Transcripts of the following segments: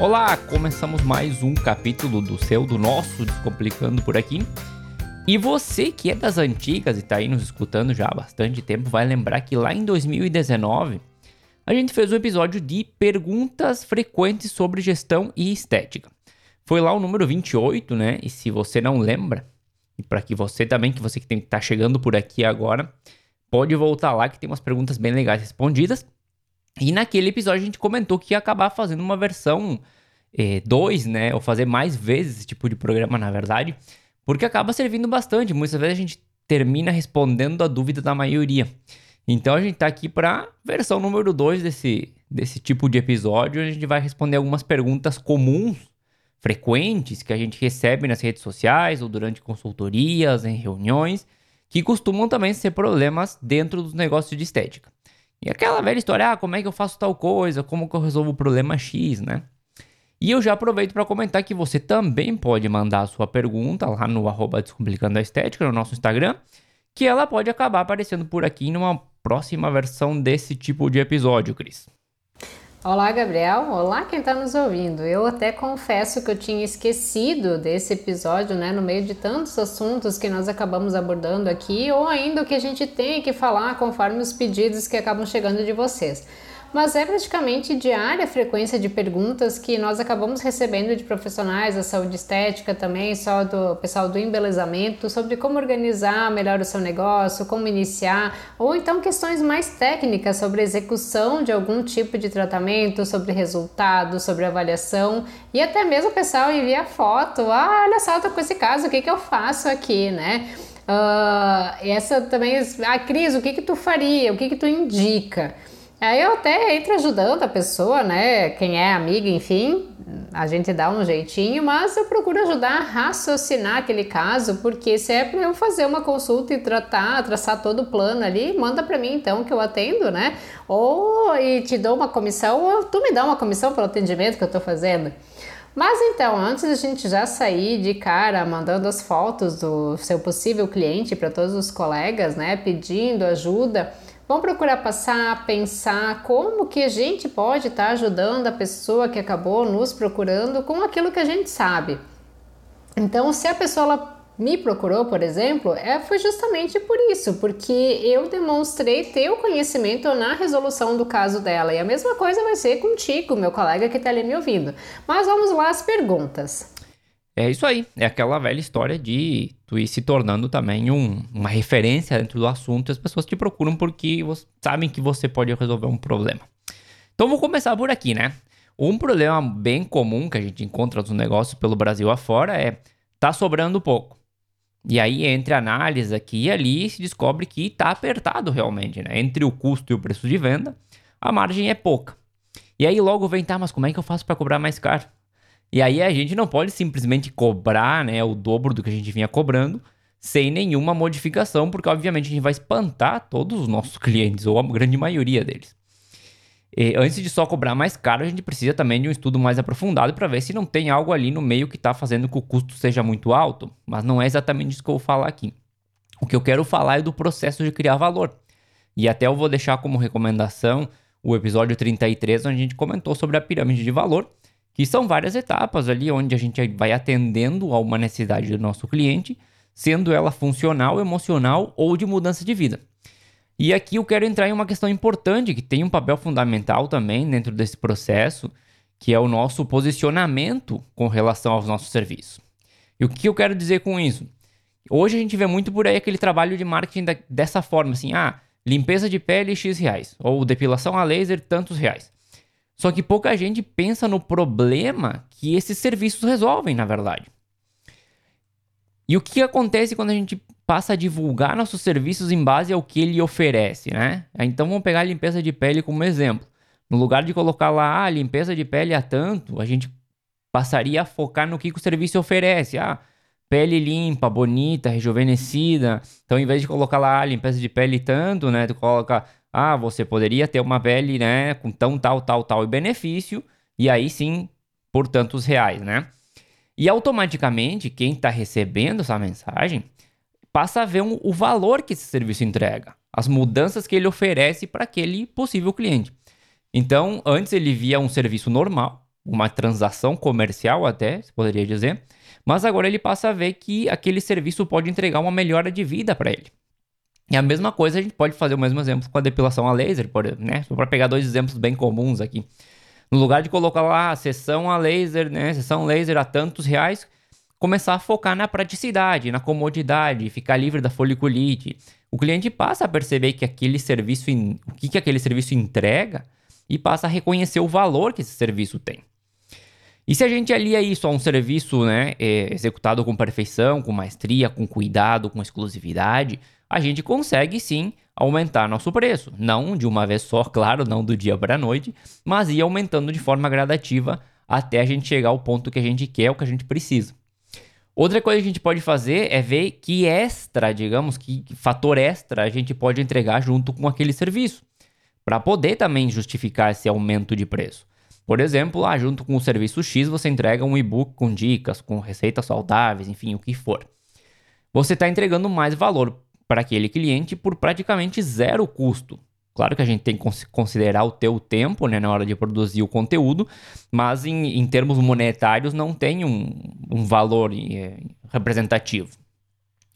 Olá, começamos mais um capítulo do seu, do nosso Descomplicando por aqui. E você que é das antigas e tá aí nos escutando já há bastante tempo, vai lembrar que lá em 2019 a gente fez um episódio de perguntas frequentes sobre gestão e estética. Foi lá o número 28, né? E se você não lembra, e para que você também, que você que tem que tá chegando por aqui agora, pode voltar lá que tem umas perguntas bem legais respondidas. E naquele episódio a gente comentou que ia acabar fazendo uma versão 2, é, né? Ou fazer mais vezes esse tipo de programa, na verdade, porque acaba servindo bastante. Muitas vezes a gente termina respondendo a dúvida da maioria. Então a gente tá aqui para versão número 2 desse, desse tipo de episódio. A gente vai responder algumas perguntas comuns, frequentes, que a gente recebe nas redes sociais ou durante consultorias, em reuniões, que costumam também ser problemas dentro dos negócios de estética. E aquela velha história, ah, como é que eu faço tal coisa, como que eu resolvo o problema X, né? E eu já aproveito para comentar que você também pode mandar a sua pergunta lá no arroba Descomplicando a Estética, no nosso Instagram, que ela pode acabar aparecendo por aqui numa próxima versão desse tipo de episódio, Cris. Olá, Gabriel. Olá, quem está nos ouvindo. Eu até confesso que eu tinha esquecido desse episódio, né, no meio de tantos assuntos que nós acabamos abordando aqui, ou ainda o que a gente tem que falar conforme os pedidos que acabam chegando de vocês mas é praticamente diária a frequência de perguntas que nós acabamos recebendo de profissionais da saúde estética também, só do pessoal do embelezamento, sobre como organizar melhor o seu negócio, como iniciar, ou então questões mais técnicas sobre execução de algum tipo de tratamento, sobre resultado, sobre avaliação, e até mesmo o pessoal envia foto, ah, olha só, tô com esse caso, o que, que eu faço aqui, né? Uh, essa também, ah, Cris, o que que tu faria, o que que tu indica? Aí eu até entro ajudando a pessoa, né? Quem é amiga, enfim, a gente dá um jeitinho, mas eu procuro ajudar a raciocinar aquele caso, porque se é para eu fazer uma consulta e tratar, traçar todo o plano ali, manda para mim então que eu atendo, né? Ou e te dou uma comissão, ou tu me dá uma comissão pelo atendimento que eu tô fazendo. Mas então, antes da gente já sair de cara mandando as fotos do seu possível cliente para todos os colegas, né, pedindo ajuda, Vamos procurar passar, pensar como que a gente pode estar tá ajudando a pessoa que acabou nos procurando com aquilo que a gente sabe. Então, se a pessoa me procurou, por exemplo, é, foi justamente por isso, porque eu demonstrei ter o conhecimento na resolução do caso dela. E a mesma coisa vai ser contigo, meu colega que está ali me ouvindo. Mas vamos lá às perguntas. É isso aí, é aquela velha história de tu ir se tornando também um, uma referência dentro do assunto e as pessoas te procuram porque sabem que você pode resolver um problema. Então vou começar por aqui, né? Um problema bem comum que a gente encontra nos negócios pelo Brasil afora é tá sobrando pouco. E aí, entre análise aqui e ali, se descobre que tá apertado realmente, né? Entre o custo e o preço de venda, a margem é pouca. E aí logo vem, tá, mas como é que eu faço para cobrar mais caro? E aí a gente não pode simplesmente cobrar né, o dobro do que a gente vinha cobrando sem nenhuma modificação, porque obviamente a gente vai espantar todos os nossos clientes, ou a grande maioria deles. E antes de só cobrar mais caro, a gente precisa também de um estudo mais aprofundado para ver se não tem algo ali no meio que está fazendo que o custo seja muito alto, mas não é exatamente isso que eu vou falar aqui. O que eu quero falar é do processo de criar valor. E até eu vou deixar como recomendação o episódio 33, onde a gente comentou sobre a pirâmide de valor, que são várias etapas ali onde a gente vai atendendo a uma necessidade do nosso cliente, sendo ela funcional, emocional ou de mudança de vida. E aqui eu quero entrar em uma questão importante que tem um papel fundamental também dentro desse processo, que é o nosso posicionamento com relação aos nossos serviços. E o que eu quero dizer com isso? Hoje a gente vê muito por aí aquele trabalho de marketing da, dessa forma, assim, ah, limpeza de pele X reais, ou depilação a laser tantos reais. Só que pouca gente pensa no problema que esses serviços resolvem, na verdade. E o que acontece quando a gente passa a divulgar nossos serviços em base ao que ele oferece, né? Então vamos pegar a limpeza de pele como exemplo. No lugar de colocar lá, ah, limpeza de pele a tanto, a gente passaria a focar no que, o serviço oferece. Ah, pele limpa, bonita, rejuvenescida. Então, em vez de colocar lá, ah, limpeza de pele tanto, né? Tu coloca ah, você poderia ter uma pele, né, com tão, tal, tal, tal e benefício, e aí sim, por tantos reais, né? E automaticamente, quem está recebendo essa mensagem passa a ver um, o valor que esse serviço entrega, as mudanças que ele oferece para aquele possível cliente. Então, antes ele via um serviço normal, uma transação comercial até, se poderia dizer, mas agora ele passa a ver que aquele serviço pode entregar uma melhora de vida para ele. E a mesma coisa a gente pode fazer o mesmo exemplo com a depilação a laser, por, né? Só para pegar dois exemplos bem comuns aqui. No lugar de colocar lá a sessão a laser, né? Sessão laser a tantos reais, começar a focar na praticidade, na comodidade, ficar livre da foliculite. O cliente passa a perceber que aquele serviço, o que, que aquele serviço entrega e passa a reconhecer o valor que esse serviço tem. E se a gente alia isso a um serviço né, é, executado com perfeição, com maestria, com cuidado, com exclusividade, a gente consegue sim aumentar nosso preço. Não de uma vez só, claro, não do dia para a noite, mas ir aumentando de forma gradativa até a gente chegar ao ponto que a gente quer, o que a gente precisa. Outra coisa que a gente pode fazer é ver que extra, digamos, que fator extra a gente pode entregar junto com aquele serviço, para poder também justificar esse aumento de preço. Por exemplo, lá junto com o serviço X você entrega um e-book com dicas, com receitas saudáveis, enfim, o que for. Você está entregando mais valor para aquele cliente por praticamente zero custo. Claro que a gente tem que considerar o teu tempo né, na hora de produzir o conteúdo, mas em, em termos monetários não tem um, um valor é, representativo.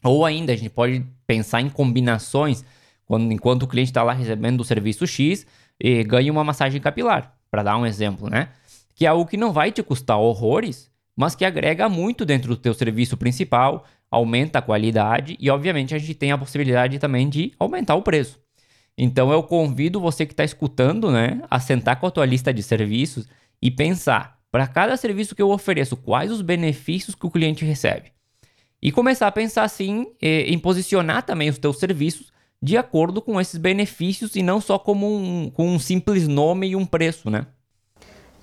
Ou ainda, a gente pode pensar em combinações, quando, enquanto o cliente está lá recebendo o serviço X e ganha uma massagem capilar, para dar um exemplo, né? Que é algo que não vai te custar horrores, mas que agrega muito dentro do teu serviço principal, aumenta a qualidade e, obviamente, a gente tem a possibilidade também de aumentar o preço. Então, eu convido você que está escutando, né, a sentar com a tua lista de serviços e pensar, para cada serviço que eu ofereço, quais os benefícios que o cliente recebe. E começar a pensar, assim, em posicionar também os teus serviços de acordo com esses benefícios e não só como um, com um simples nome e um preço, né?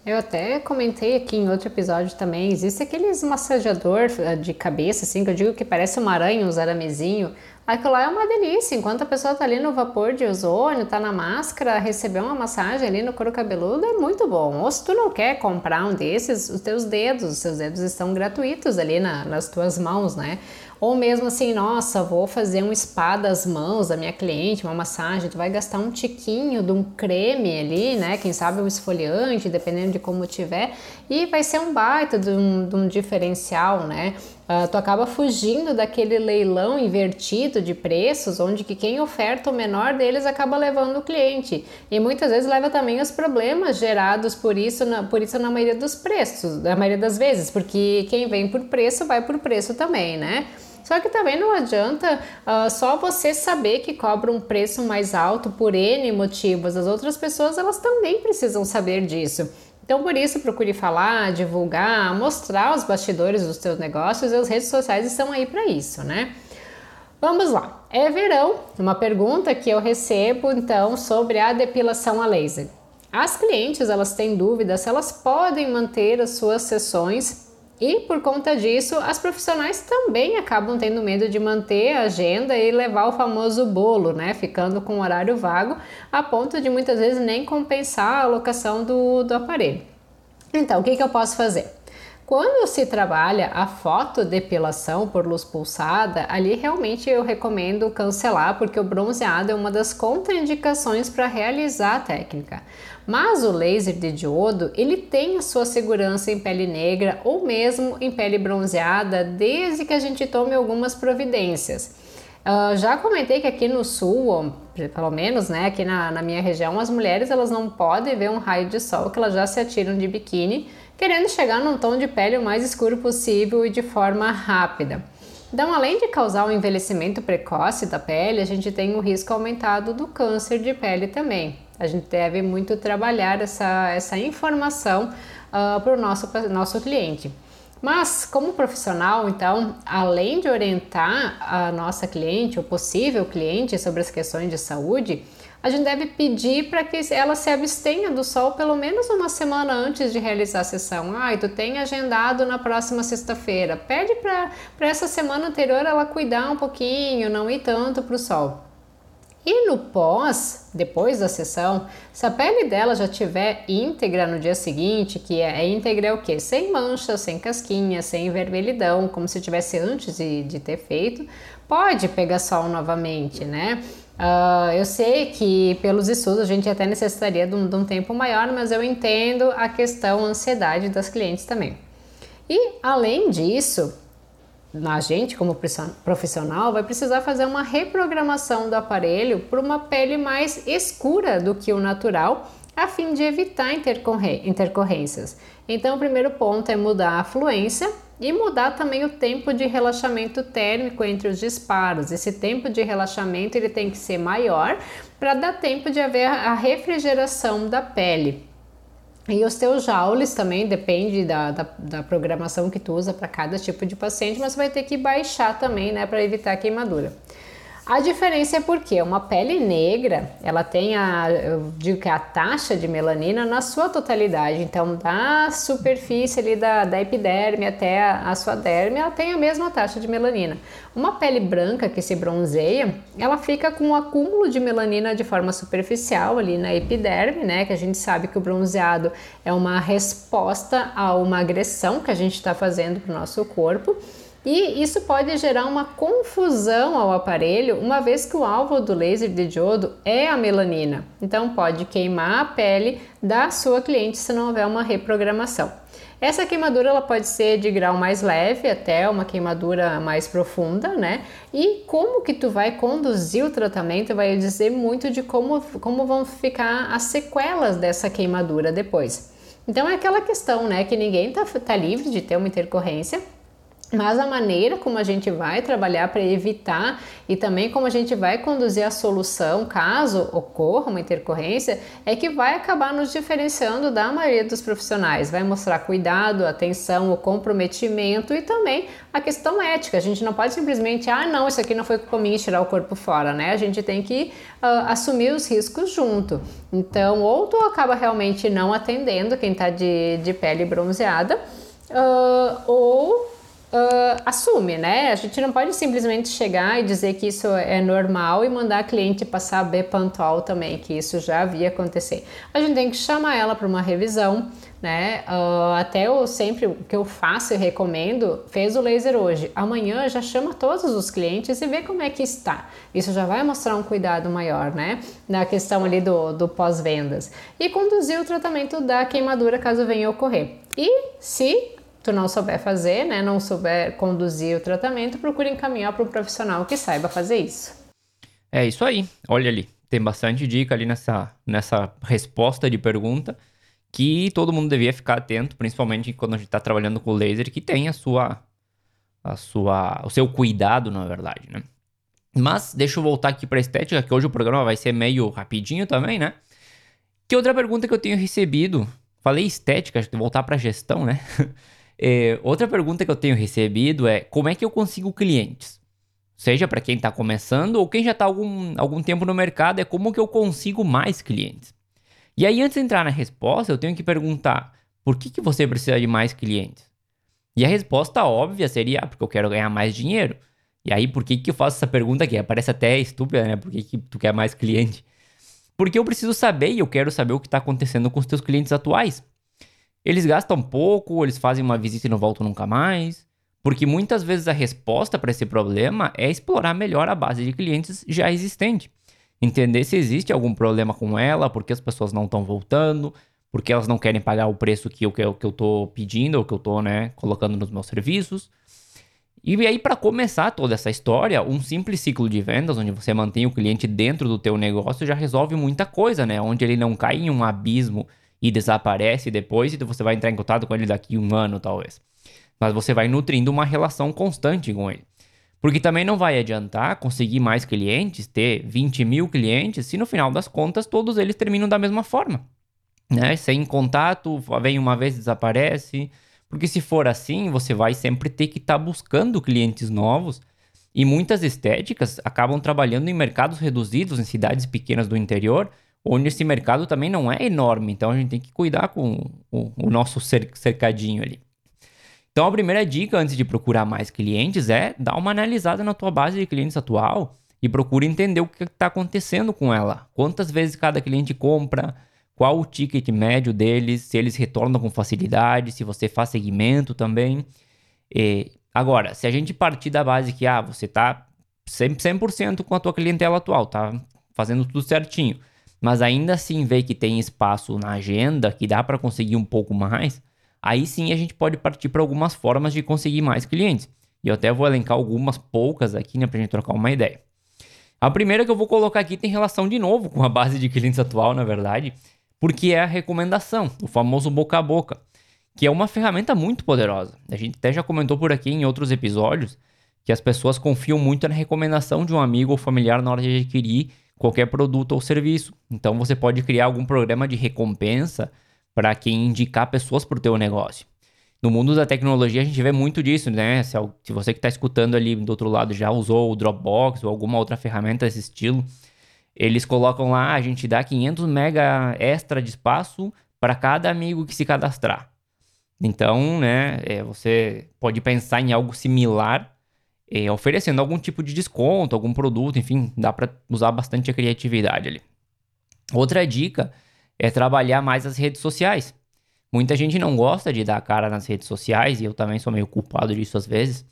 Eu até comentei aqui em outro episódio também, existe aqueles massageador eh, de cabeça, assim, que eu digo que parece uma aranha, um aramezinho. Aquilo lá é uma delícia, enquanto a pessoa tá ali no vapor de ozônio, tá na máscara, receber uma massagem ali no couro cabeludo é muito bom. Ou se tu não quer comprar um desses, os teus dedos, os teus dedos estão gratuitos ali na, nas tuas mãos, né? Ou mesmo assim, nossa, vou fazer um spa das mãos da minha cliente, uma massagem, tu vai gastar um tiquinho de um creme ali, né? Quem sabe um esfoliante, dependendo de como tiver, e vai ser um baita de um, de um diferencial, né? Uh, tu acaba fugindo daquele leilão invertido de preços, onde que quem oferta o menor deles acaba levando o cliente. E muitas vezes leva também os problemas gerados por isso, na, por isso na maioria dos preços, na maioria das vezes, porque quem vem por preço vai por preço também, né? Só que também não adianta uh, só você saber que cobra um preço mais alto por N motivos. As outras pessoas elas também precisam saber disso. Então, por isso, procure falar, divulgar, mostrar os bastidores dos seus negócios e as redes sociais estão aí para isso, né? Vamos lá. É verão, uma pergunta que eu recebo então sobre a depilação a laser. As clientes, elas têm dúvida se elas podem manter as suas sessões e por conta disso, as profissionais também acabam tendo medo de manter a agenda e levar o famoso bolo, né? Ficando com horário vago, a ponto de muitas vezes nem compensar a alocação do, do aparelho. Então, o que, que eu posso fazer? Quando se trabalha a fotodepilação por luz pulsada, ali realmente eu recomendo cancelar, porque o bronzeado é uma das contraindicações para realizar a técnica. Mas o laser de diodo, ele tem a sua segurança em pele negra ou mesmo em pele bronzeada, desde que a gente tome algumas providências. Uh, já comentei que aqui no sul, pelo menos né, aqui na, na, minha região, as mulheres elas não podem ver um raio de sol que elas já se atiram de biquíni, querendo chegar num tom de pele o mais escuro possível e de forma rápida. Então, além de causar um envelhecimento precoce da pele, a gente tem o risco aumentado do câncer de pele também. A gente deve muito trabalhar essa, essa informação uh, ah, para o nosso, nosso cliente. Mas, como profissional, então, além de orientar a nossa cliente, o possível cliente, sobre as questões de saúde, a gente deve pedir para que ela se abstenha do sol pelo menos uma semana antes de realizar a sessão. Ah, tu tem agendado na próxima sexta-feira. Pede para essa semana anterior ela cuidar um pouquinho, não ir tanto para o sol. E no pós, depois da sessão, se a pele dela já tiver íntegra no dia seguinte, que é, é íntegra é o quê? Sem manchas, sem casquinha, sem vermelhidão, como se tivesse antes de, de ter feito, pode pegar sol novamente, né? Uh, eu sei que pelos estudos a gente até necessitaria de um, de um tempo maior, mas eu entendo a questão ansiedade das clientes também. E além disso, a gente, como profissional, vai precisar fazer uma reprogramação do aparelho para uma pele mais escura do que o natural, a fim de evitar intercorrências. Então, o primeiro ponto é mudar a fluência e mudar também o tempo de relaxamento térmico entre os disparos. Esse tempo de relaxamento ele tem que ser maior para dar tempo de haver a refrigeração da pele. E os teus joules também depende da, da, da programação que tu usa para cada tipo de paciente, mas vai ter que baixar também, né, para evitar queimadura. A diferença é porque uma pele negra, ela tem a, eu digo que a taxa de melanina na sua totalidade, então da superfície ali da, da epiderme até a, a sua derme, ela tem a mesma taxa de melanina. Uma pele branca que se bronzeia, ela fica com um acúmulo de melanina de forma superficial ali na epiderme, né, que a gente sabe que o bronzeado é uma resposta a uma agressão que a gente está fazendo para o nosso corpo. E isso pode gerar uma confusão ao aparelho, uma vez que o alvo do laser de diodo é a melanina. Então pode queimar a pele da sua cliente se não houver uma reprogramação. Essa queimadura ela pode ser de grau mais leve até uma queimadura mais profunda, né? E como que tu vai conduzir o tratamento vai dizer muito de como, como vão ficar as sequelas dessa queimadura depois. Então é aquela questão, né? Que ninguém tá, tá livre de ter uma intercorrência, mas a maneira como a gente vai trabalhar para evitar e também como a gente vai conduzir a solução caso ocorra uma intercorrência é que vai acabar nos diferenciando da maioria dos profissionais. Vai mostrar cuidado, atenção, o comprometimento e também a questão ética. A gente não pode simplesmente, ah, não, isso aqui não foi minha tirar o corpo fora, né? A gente tem que uh, assumir os riscos junto. Então, ou tu acaba realmente não atendendo quem está de, de pele bronzeada, uh, ou uh, assume, né? A gente não pode simplesmente chegar e dizer que isso é normal e mandar a cliente passar Bepantol também, que isso já havia acontecer. A gente tem que chamar ela para uma revisão, né? Uh, até eu sempre o que eu faço e recomendo, fez o laser hoje, amanhã já chama todos os clientes e vê como é que está. Isso já vai mostrar um cuidado maior, né? Na questão ali do, do pós-vendas. E conduzir o tratamento da queimadura caso venha ocorrer. E se tu não souber fazer, né, não souber conduzir o tratamento, procure encaminhar para um profissional que saiba fazer isso. É isso aí. Olha ali, tem bastante dica ali nessa, nessa resposta de pergunta que todo mundo devia ficar atento, principalmente quando a gente está trabalhando com laser, que tem a sua, a sua, o seu cuidado, na verdade, né? Mas deixa eu voltar aqui para estética, que hoje o programa vai ser meio rapidinho também, né? Que outra pergunta que eu tenho recebido, falei estética, voltar para gestão, né? É, outra pergunta que eu tenho recebido é como é que eu consigo clientes? Seja para quem está começando ou quem já está algum, algum tempo no mercado, é como que eu consigo mais clientes? E aí, antes de entrar na resposta, eu tenho que perguntar: por que, que você precisa de mais clientes? E a resposta óbvia seria: ah, porque eu quero ganhar mais dinheiro. E aí, por que, que eu faço essa pergunta aqui? Parece até estúpida, né? Por que, que tu quer mais cliente? Porque eu preciso saber e eu quero saber o que está acontecendo com os teus clientes atuais. Eles gastam pouco, eles fazem uma visita e não voltam nunca mais. Porque muitas vezes a resposta para esse problema é explorar melhor a base de clientes já existente. Entender se existe algum problema com ela, porque as pessoas não estão voltando, porque elas não querem pagar o preço que eu, que eu, que eu pedindo, ou que eu tô, né, colocando nos meus serviços. E aí, para começar toda essa história, um simples ciclo de vendas, onde você mantém o cliente dentro do teu negócio, já resolve muita coisa, né? Onde ele não cai em um abismo e desaparece depois, e você vai entrar em contato com ele daqui um ano, talvez. Mas você vai nutrindo uma relação constante com ele. Porque também não vai adiantar conseguir mais clientes, ter 20 mil clientes, se no final das contas todos eles terminam da mesma forma. Né? Sem contato, vem uma vez desaparece. Porque se for assim, você vai sempre ter que estar tá buscando clientes novos. E muitas estéticas acabam trabalhando em mercados reduzidos, em cidades pequenas do interior, onde esse mercado também não é enorme, então a gente tem que cuidar com o, o nosso cercadinho ali. Então a primeira dica antes de procurar mais clientes é dar uma analisada na tua base de clientes atual e procura entender o que está acontecendo com ela. Quantas vezes cada cliente compra, qual o ticket médio deles, se eles retornam com facilidade, se você faz segmento também. E, agora, se a gente partir da base que ah, você está 100%, 100 com a tua clientela atual, tá fazendo tudo certinho, mas ainda assim vê que tem espaço na agenda, que dá para conseguir um pouco mais, aí sim a gente pode partir para algumas formas de conseguir mais clientes. E eu até vou elencar algumas poucas aqui, né, pra gente trocar uma ideia. A primeira que eu vou colocar aqui tem relação de novo com a base de clientes atual, na verdade, porque é a recomendação, o famoso boca a boca, que é uma ferramenta muito poderosa. A gente até já comentou por aqui em outros episódios que as pessoas confiam muito na recomendação de um amigo ou familiar na hora de adquirir qualquer produto ou serviço. Então você pode criar algum programa de recompensa para quem indicar pessoas para o teu negócio. No mundo da tecnologia a gente vê muito disso, né? Se, se você que está escutando ali do outro lado já usou o Dropbox ou alguma outra ferramenta desse estilo, eles colocam lá, a gente dá 500 mega extra de espaço para cada amigo que se cadastrar. Então, né, é, você pode pensar em algo similar, é, oferecendo algum tipo de desconto, algum produto, enfim, dá para usar bastante a criatividade ali. Outra dica é trabalhar mais as redes sociais. Muita gente não gosta de dar cara nas redes sociais, e eu também sou meio culpado disso às vezes.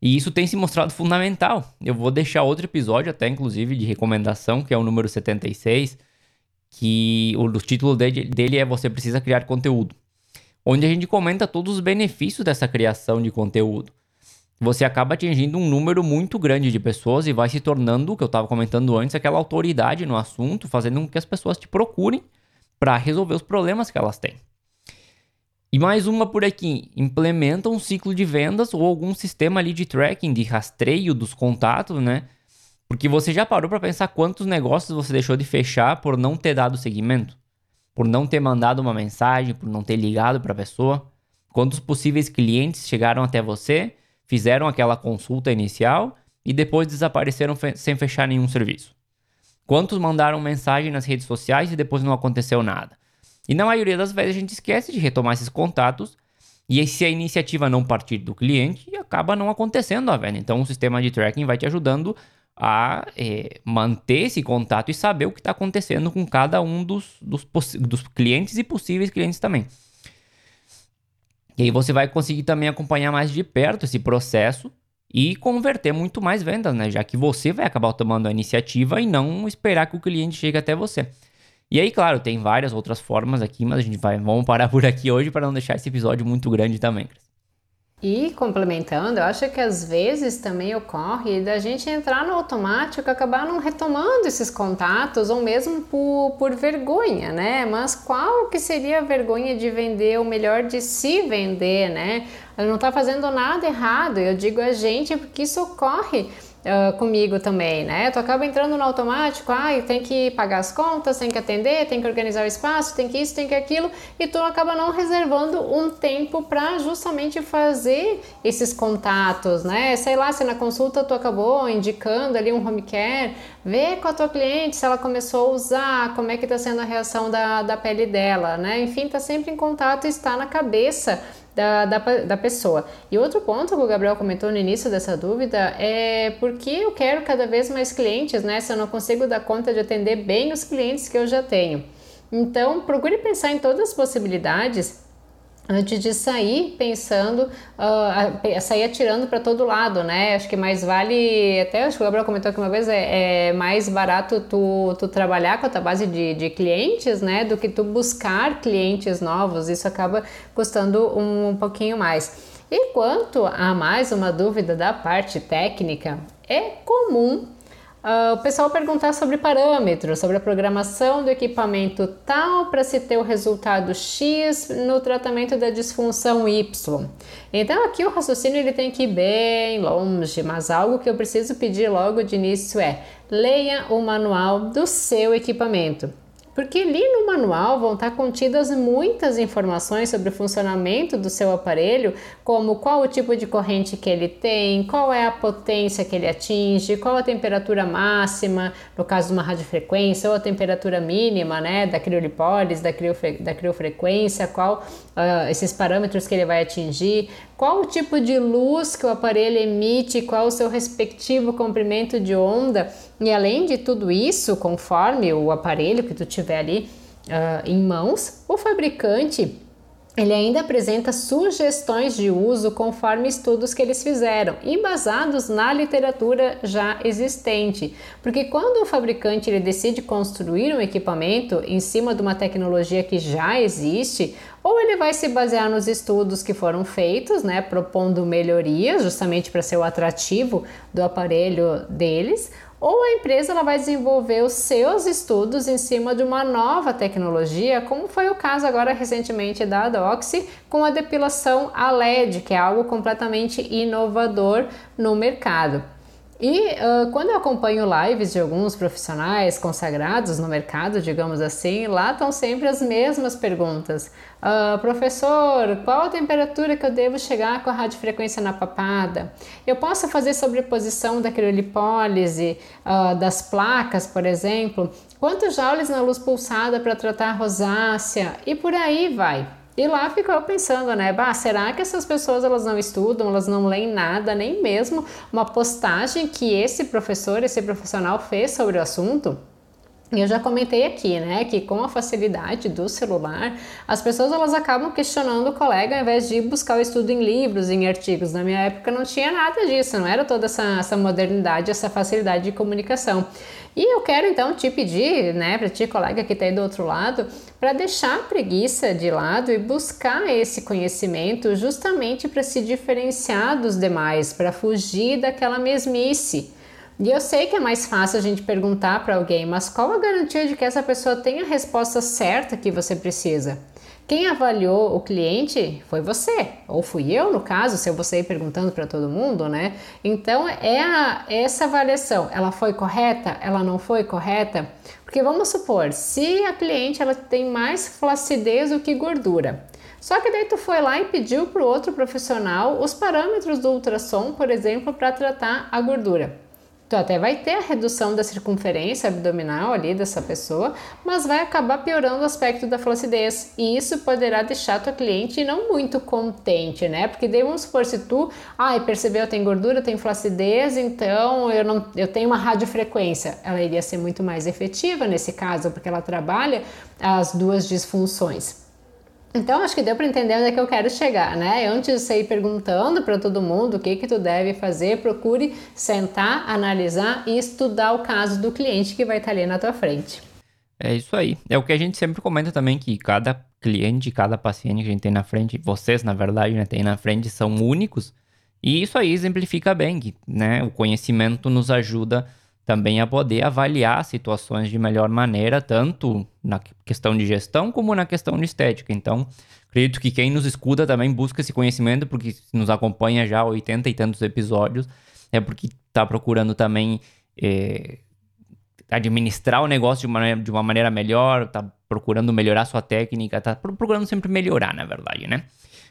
E isso tem se mostrado fundamental. Eu vou deixar outro episódio, até inclusive, de recomendação, que é o número 76, que o, o título dele é Você Precisa Criar Conteúdo. Onde a gente comenta todos os benefícios dessa criação de conteúdo. Você acaba atingindo um número muito grande de pessoas e vai se tornando, o que eu estava comentando antes, aquela autoridade no assunto, fazendo com que as pessoas te procurem para resolver os problemas que elas têm. E mais uma por aqui, implementa um ciclo de vendas ou algum sistema ali de tracking, de rastreio dos contatos, né? Porque você já parou para pensar quantos negócios você deixou de fechar por não ter dado seguimento? Por não ter mandado uma mensagem, por não ter ligado para a pessoa? Quantos possíveis clientes chegaram até você, fizeram aquela consulta inicial e depois desapareceram fe sem fechar nenhum serviço? Quantos mandaram mensagem nas redes sociais e depois não aconteceu nada? E na maioria das vezes a gente esquece de retomar esses contatos e se a iniciativa não partir do cliente, acaba não acontecendo a venda. Então o sistema de tracking vai te ajudando a é, manter esse contato e saber o que está acontecendo com cada um dos, dos, dos clientes e possíveis clientes também. E aí você vai conseguir também acompanhar mais de perto esse processo e converter muito mais vendas, né? Já que você vai acabar tomando a iniciativa e não esperar que o cliente chegue até você. E aí, claro, tem várias outras formas aqui, mas a gente vai, vamos parar por aqui hoje para não deixar esse episódio muito grande também, Cris. E complementando, eu acho que às vezes também ocorre da gente entrar no automático acabar não retomando esses contatos, ou mesmo por, por vergonha, né? Mas qual que seria a vergonha de vender, o melhor de se vender, né? Eu não está fazendo nada errado, eu digo a gente porque isso ocorre uh, comigo também, né? Tu acaba entrando no automático, ah, tem que pagar as contas, tem que atender, tem que organizar o espaço, tem que isso, tem que aquilo, e tu acaba não reservando um tempo para justamente fazer esses contatos, né? Sei lá, se na consulta tu acabou indicando ali um home care, vê com a tua cliente se ela começou a usar, como é que está sendo a reação da, da pele dela, né? Enfim, tá sempre em contato e está na cabeça da, da, da pessoa. E outro ponto que o Gabriel comentou no início dessa dúvida é porque eu quero cada vez mais clientes, né? Se eu não consigo dar conta de atender bem os clientes que eu já tenho. Então, procure pensar em todas as possibilidades antes de sair pensando, uh, sair atirando para todo lado, né? Acho que mais vale, até acho que o Gabriel comentou aqui uma vez, é, é, mais barato tu, tu trabalhar com a tua base de, de clientes, né? Do que tu buscar clientes novos, isso acaba custando um, um pouquinho mais. E quanto a mais uma dúvida da parte técnica, é comum Uh, o pessoal perguntar sobre parâmetros, sobre a programação do equipamento tal para se ter o resultado X no tratamento da disfunção Y. Então aqui o raciocínio ele tem que ir bem longe, mas algo que eu preciso pedir logo de início é leia o manual do seu equipamento. Porque ali no manual vão estar contidas muitas informações sobre o funcionamento do seu aparelho, como qual o tipo de corrente que ele tem, qual é a potência que ele atinge, qual a temperatura máxima, no caso de uma radiofrequência, ou a temperatura mínima, né, da criolipólise, da, criofre da criofrequência, qual uh, esses parâmetros que ele vai atingir, qual o tipo de luz que o aparelho emite, qual o seu respectivo comprimento de onda. E além de tudo isso, conforme o aparelho que tu tiver ali uh, em mãos, o fabricante ele ainda apresenta sugestões de uso conforme estudos que eles fizeram, embasados na literatura já existente. Porque quando o fabricante ele decide construir um equipamento em cima de uma tecnologia que já existe, ou ele vai se basear nos estudos que foram feitos, né, propondo melhorias, justamente para ser o atrativo do aparelho deles, ou a empresa ela vai desenvolver os seus estudos em cima de uma nova tecnologia, como foi o caso agora recentemente da Adoxy com a depilação a LED, que é algo completamente inovador no mercado. E uh, quando eu acompanho lives de alguns profissionais consagrados no mercado, digamos assim, lá estão sempre as mesmas perguntas. Uh, professor, qual a temperatura que eu devo chegar com a radiofrequência na papada? Eu posso fazer sobreposição da criolipólise, uh, das placas, por exemplo? Quantos joules na luz pulsada para tratar rosácea? E por aí vai. E lá ficou pensando, né? Bah, será que essas pessoas elas não estudam, elas não leem nada, nem mesmo uma postagem que esse professor, esse profissional fez sobre o assunto? Eu já comentei aqui, né, que com a facilidade do celular, as pessoas elas acabam questionando o colega ao invés de buscar o estudo em livros, em artigos. Na minha época não tinha nada disso, não era toda essa, essa modernidade, essa facilidade de comunicação. E eu quero então te pedir, né, para ti, colega que está aí do outro lado, para deixar a preguiça de lado e buscar esse conhecimento justamente para se diferenciar dos demais, para fugir daquela mesmice. E eu sei que é mais fácil a gente perguntar para alguém, mas qual a garantia de que essa pessoa tenha a resposta certa que você precisa? Quem avaliou o cliente foi você, ou fui eu no caso, se eu você ir perguntando para todo mundo, né? Então é a, essa avaliação, ela foi correta? Ela não foi correta? Porque vamos supor, se a cliente ela tem mais flacidez do que gordura, só que daí tu foi lá e pediu para o outro profissional os parâmetros do ultrassom, por exemplo, para tratar a gordura. Tu até vai ter a redução da circunferência abdominal ali dessa pessoa, mas vai acabar piorando o aspecto da flacidez. E isso poderá deixar tua cliente não muito contente, né? Porque daí vamos supor, se tu, ai, percebeu, tem gordura, tem flacidez, então eu não eu tenho uma radiofrequência. Ela iria ser muito mais efetiva nesse caso, porque ela trabalha as duas disfunções. Então, acho que deu para entender onde é que eu quero chegar, né? Antes de sair perguntando para todo mundo o que que tu deve fazer, procure sentar, analisar e estudar o caso do cliente que vai estar ali na tua frente. É isso aí. É o que a gente sempre comenta também, que cada cliente, cada paciente que a gente tem na frente, vocês, na verdade, né, tem na frente, são únicos. E isso aí exemplifica bem né, o conhecimento nos ajuda também a poder avaliar situações de melhor maneira, tanto na questão de gestão como na questão de estética. Então, acredito que quem nos escuta também busca esse conhecimento, porque nos acompanha já 80 e tantos episódios, é porque está procurando também é, administrar o negócio de uma, de uma maneira melhor, está procurando melhorar sua técnica, está procurando sempre melhorar, na verdade, né?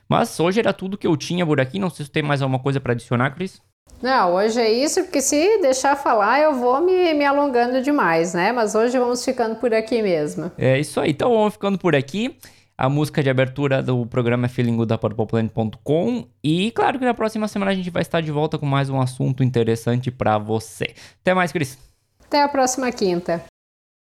Mas hoje era tudo que eu tinha por aqui. Não sei se tem mais alguma coisa para adicionar, Cris. Não, hoje é isso, porque se deixar falar eu vou me, me alongando demais, né? Mas hoje vamos ficando por aqui mesmo. É isso aí, então vamos ficando por aqui. A música de abertura do programa é Feeling da PurplePlanet.com e claro que na próxima semana a gente vai estar de volta com mais um assunto interessante para você. Até mais, Cris. Até a próxima quinta.